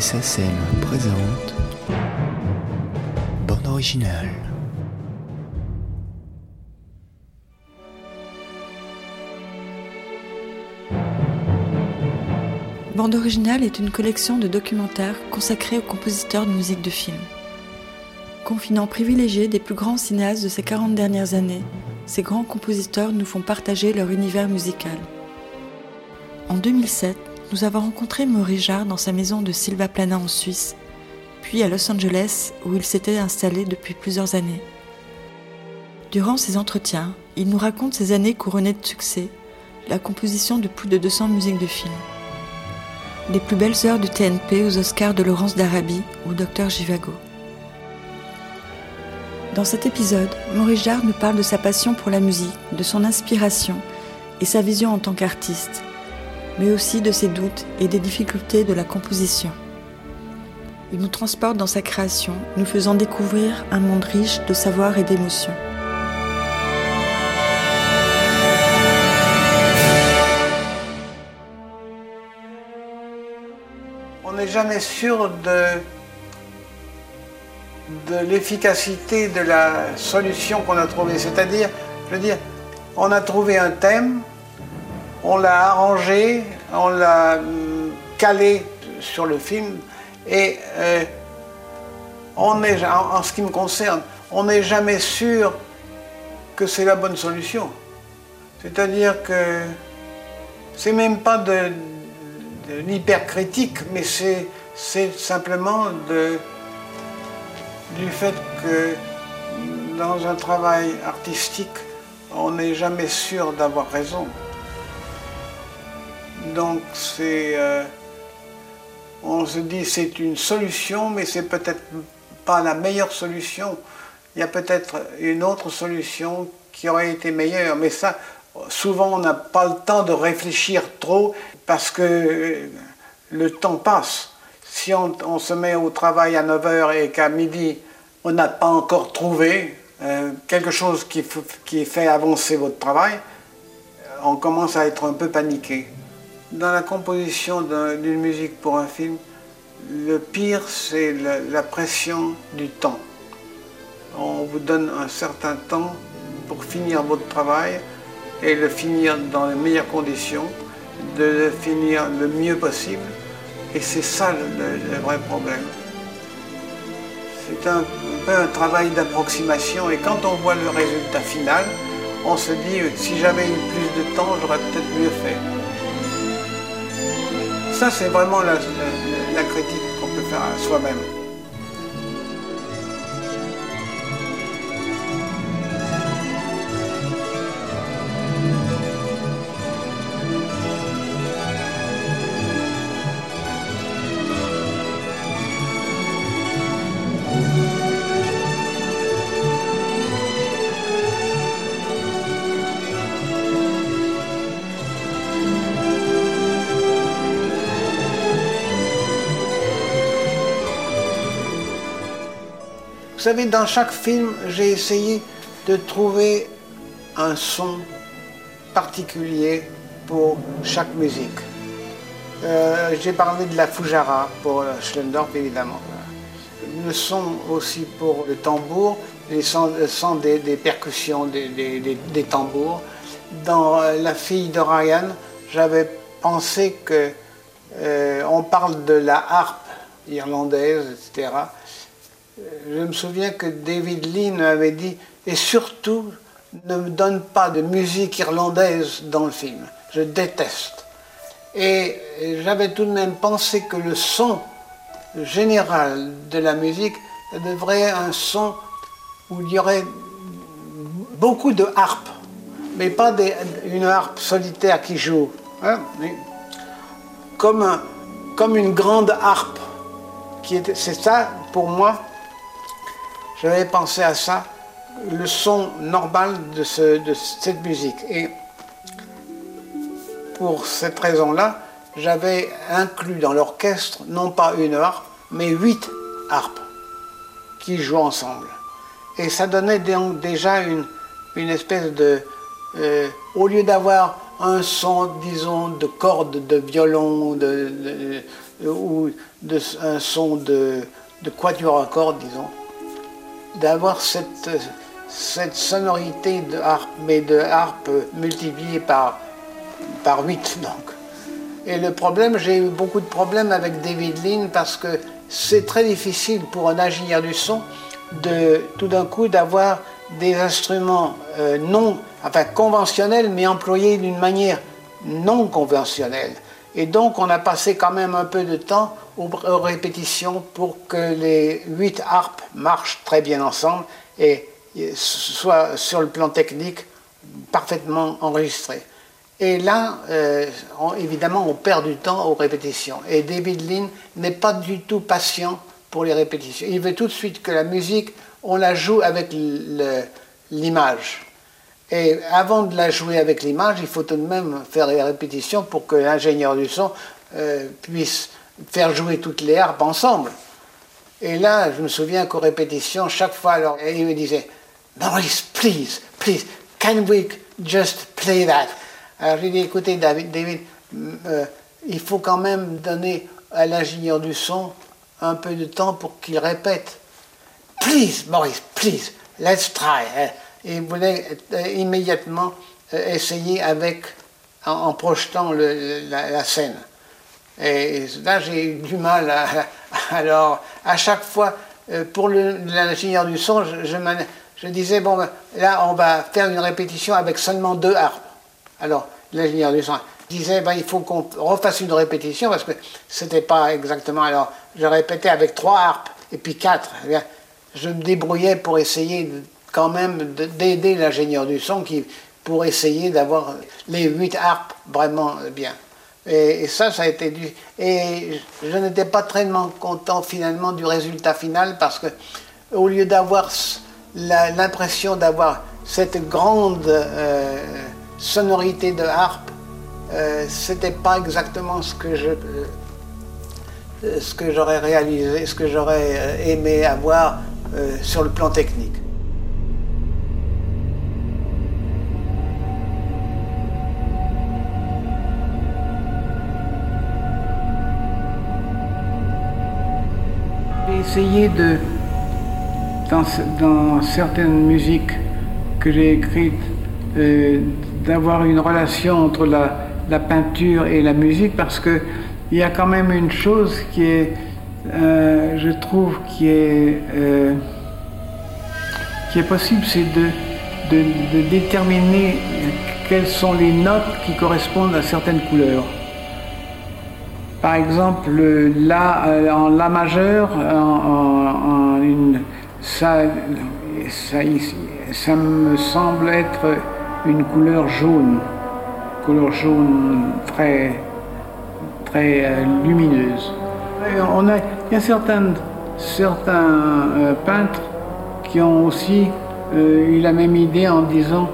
SACEM présente Bande originale. Bande originale est une collection de documentaires consacrés aux compositeurs de musique de film. Confinant privilégié des plus grands cinéastes de ces 40 dernières années, ces grands compositeurs nous font partager leur univers musical. En 2007, nous avons rencontré Jarre dans sa maison de Silva Plana en Suisse, puis à Los Angeles où il s'était installé depuis plusieurs années. Durant ces entretiens, il nous raconte ses années couronnées de succès, la composition de plus de 200 musiques de films. Les plus belles heures du TNP aux Oscars de Laurence d'Arabie ou Dr Givago. Dans cet épisode, Maurice Jarre nous parle de sa passion pour la musique, de son inspiration et sa vision en tant qu'artiste, mais aussi de ses doutes et des difficultés de la composition. Il nous transporte dans sa création, nous faisant découvrir un monde riche de savoir et d'émotions. On n'est jamais sûr de, de l'efficacité de la solution qu'on a trouvée. C'est-à-dire, je veux dire, on a trouvé un thème, on l'a arrangé, on l'a hum, calé sur le film et euh, en, ce qui me concerne, on n'est jamais sûr que c'est la bonne solution. C'est-à-dire que c'est même pas de, l'hypercritique, mais c'est simplement du fait que dans un travail artistique, on n'est jamais sûr d'avoir raison. Donc euh, on se dit c'est une solution, mais c'est peut-être pas la meilleure solution. Il y a peut-être une autre solution qui aurait été meilleure, mais ça, souvent on n'a pas le temps de réfléchir trop parce que le temps passe. Si on, se met au travail à 9h et qu'à midi on n'a pas encore trouvé euh, quelque chose qui fait avancer votre travail, on commence à être un peu paniqué. Dans la composition d'un- d'une musique pour un film, le pire, c'est la, pression du temps. On vous donne un certain temps pour finir votre travail et le finir dans les meilleures conditions, de le finir le mieux possible. Et c'est ça le, vrai problème. C'est un, un peu un travail d'approximation et quand on voit le résultat final, on se dit si j'avais eu plus de temps, j'aurais peut-être mieux fait. Ça, c'est vraiment la, critique qu'on peut faire à soi-même. Vous savez, dans chaque film, j'ai essayé de trouver un son particulier pour chaque musique. Euh, j'ai parlé de la Fujara pour euh, Schlendorf, évidemment. Le son aussi pour le tambour, les sons, le son des, percussions des, tambours. Dans euh, La fille de Ryan, j'avais pensé que on parle de la harpe irlandaise, etc. Je me souviens que David Lean avait dit et surtout ne me donne pas de musique irlandaise dans le film. Je déteste. Et j'avais tout de même pensé que le son général de la musique devrait être un son où il y aurait beaucoup de harpes, mais pas une harpe solitaire qui joue. hein, comme, comme une grande harpe. C'est ça, pour moi, j'avais pensé à ça, le son normal de, ce- de cette musique. Et pour cette raison-là, j'avais inclus dans l'orchestre non pas une harpe, mais huit harpes qui jouent ensemble. Et ça donnait donc déjà une, espèce de... euh, au lieu d'avoir un son, disons, de cordes de violon, de, de- ou un son de, de quatuor à cordes, disons, d'avoir cette, sonorité de harpe, mais de harpe multipliée par, par 8 donc. Et le problème, j'ai eu beaucoup de problèmes avec David Lean parce que c'est très difficile pour un ingénieur du son de tout d'un coup d'avoir des instruments euh, non, enfin conventionnels, mais employés d'une manière non conventionnelle. Et donc on a passé quand même un peu de temps aux, répétitions pour que les huit harpes marchent très bien ensemble et soient sur le plan technique parfaitement enregistrées. Et là, euh, évidemment, on perd du temps aux répétitions. Et David Lynn n'est pas du tout patient pour les répétitions. Il veut tout de suite que la musique, on la joue avec l'image. Et avant de la jouer avec l'image, il faut tout de même faire les répétitions pour que l'ingénieur du son euh, puisse faire jouer toutes les harpes ensemble. Et là, je me souviens qu'aux répétitions, chaque fois, alors, il me disait, Maurice, please, please, can we just play that? Alors j'ai dit, écoutez David, David euh, il faut quand même donner à l'ingénieur du son un peu de temps pour qu'il répète. Please, Maurice, please, let's try. Et voulait euh, immédiatement euh, essayer avec, en, projetant la, scène. Et là, j'ai eu du mal. Alors, à chaque fois, pour l'ingénieur du son, je, disais, bon, ben, là, on va faire une répétition avec seulement deux harpes. Alors, l'ingénieur du son disait, ben, il faut qu'on refasse une répétition parce que c'était pas exactement. Alors, je répétais avec trois harpes et puis quatre. Eh je me débrouillais pour essayer quand même d'aider l'ingénieur du son qui, pour essayer d'avoir les huit harpes vraiment bien. Et, ça, ça a été du. Et je n'étais pas très content finalement du résultat final parce que, au lieu d'avoir l'impression d'avoir cette grande. Euh, sonorité de harpe, euh, c'était pas exactement ce que euh, ce que j'aurais réalisé, ce que j'aurais euh, aimé avoir sur le plan technique. Essayé de, dans, certaines musiques que j'ai écrites, d'avoir une relation entre la, peinture et la musique parce que il y a quand même une chose qui est, euh, je trouve, qui est, euh, qui est possible, c'est de, de, déterminer quelles sont les notes qui correspondent à certaines couleurs. Par exemple, euh, en La majeur, une, ça, me semble être une couleur jaune, couleur jaune très, très euh, lumineuse. on a, il y a certains, euh, peintres qui ont aussi euh, eu la même idée en disant,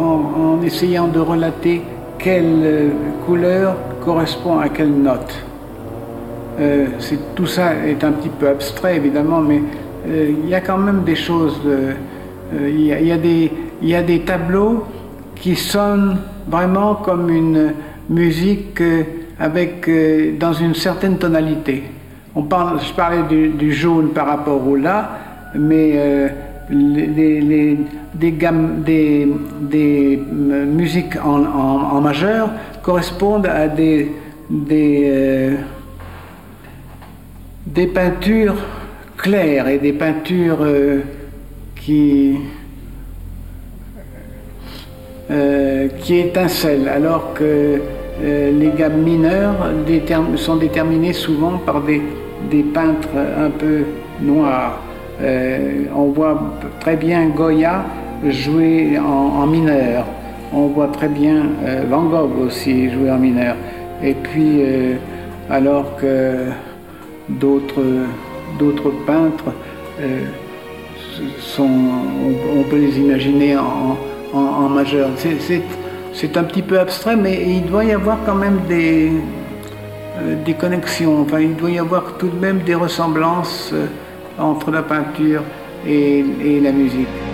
en, essayant de relater quelle couleur correspond à quelle note. tout ça est un petit peu abstrait évidemment, mais il y a quand même des choses. il y a des, il y a des tableaux qui sonnent vraiment comme une musique euh, avec, euh, dans une certaine tonalité. On parle, je parlais du, jaune par rapport au la, mais euh, les, des, gammes, des, des musiques en, majeur correspondent à des, des, des peintures claires et des peintures qui euh, qui étincelle, alors que euh, les gammes mineures sont déterminées souvent par des, des peintres un peu noirs. Euh, on voit très bien Goya jouer en, mineur. On voit très bien Van Gogh aussi jouer en mineur. Et puis, alors que d'autres peintres on, peut les imaginer en, majeur. C'est un petit peu abstrait, mais il doit y avoir quand même des, euh, connexions. Il doit y avoir tout de même des ressemblances euh, entre la peinture et, la musique.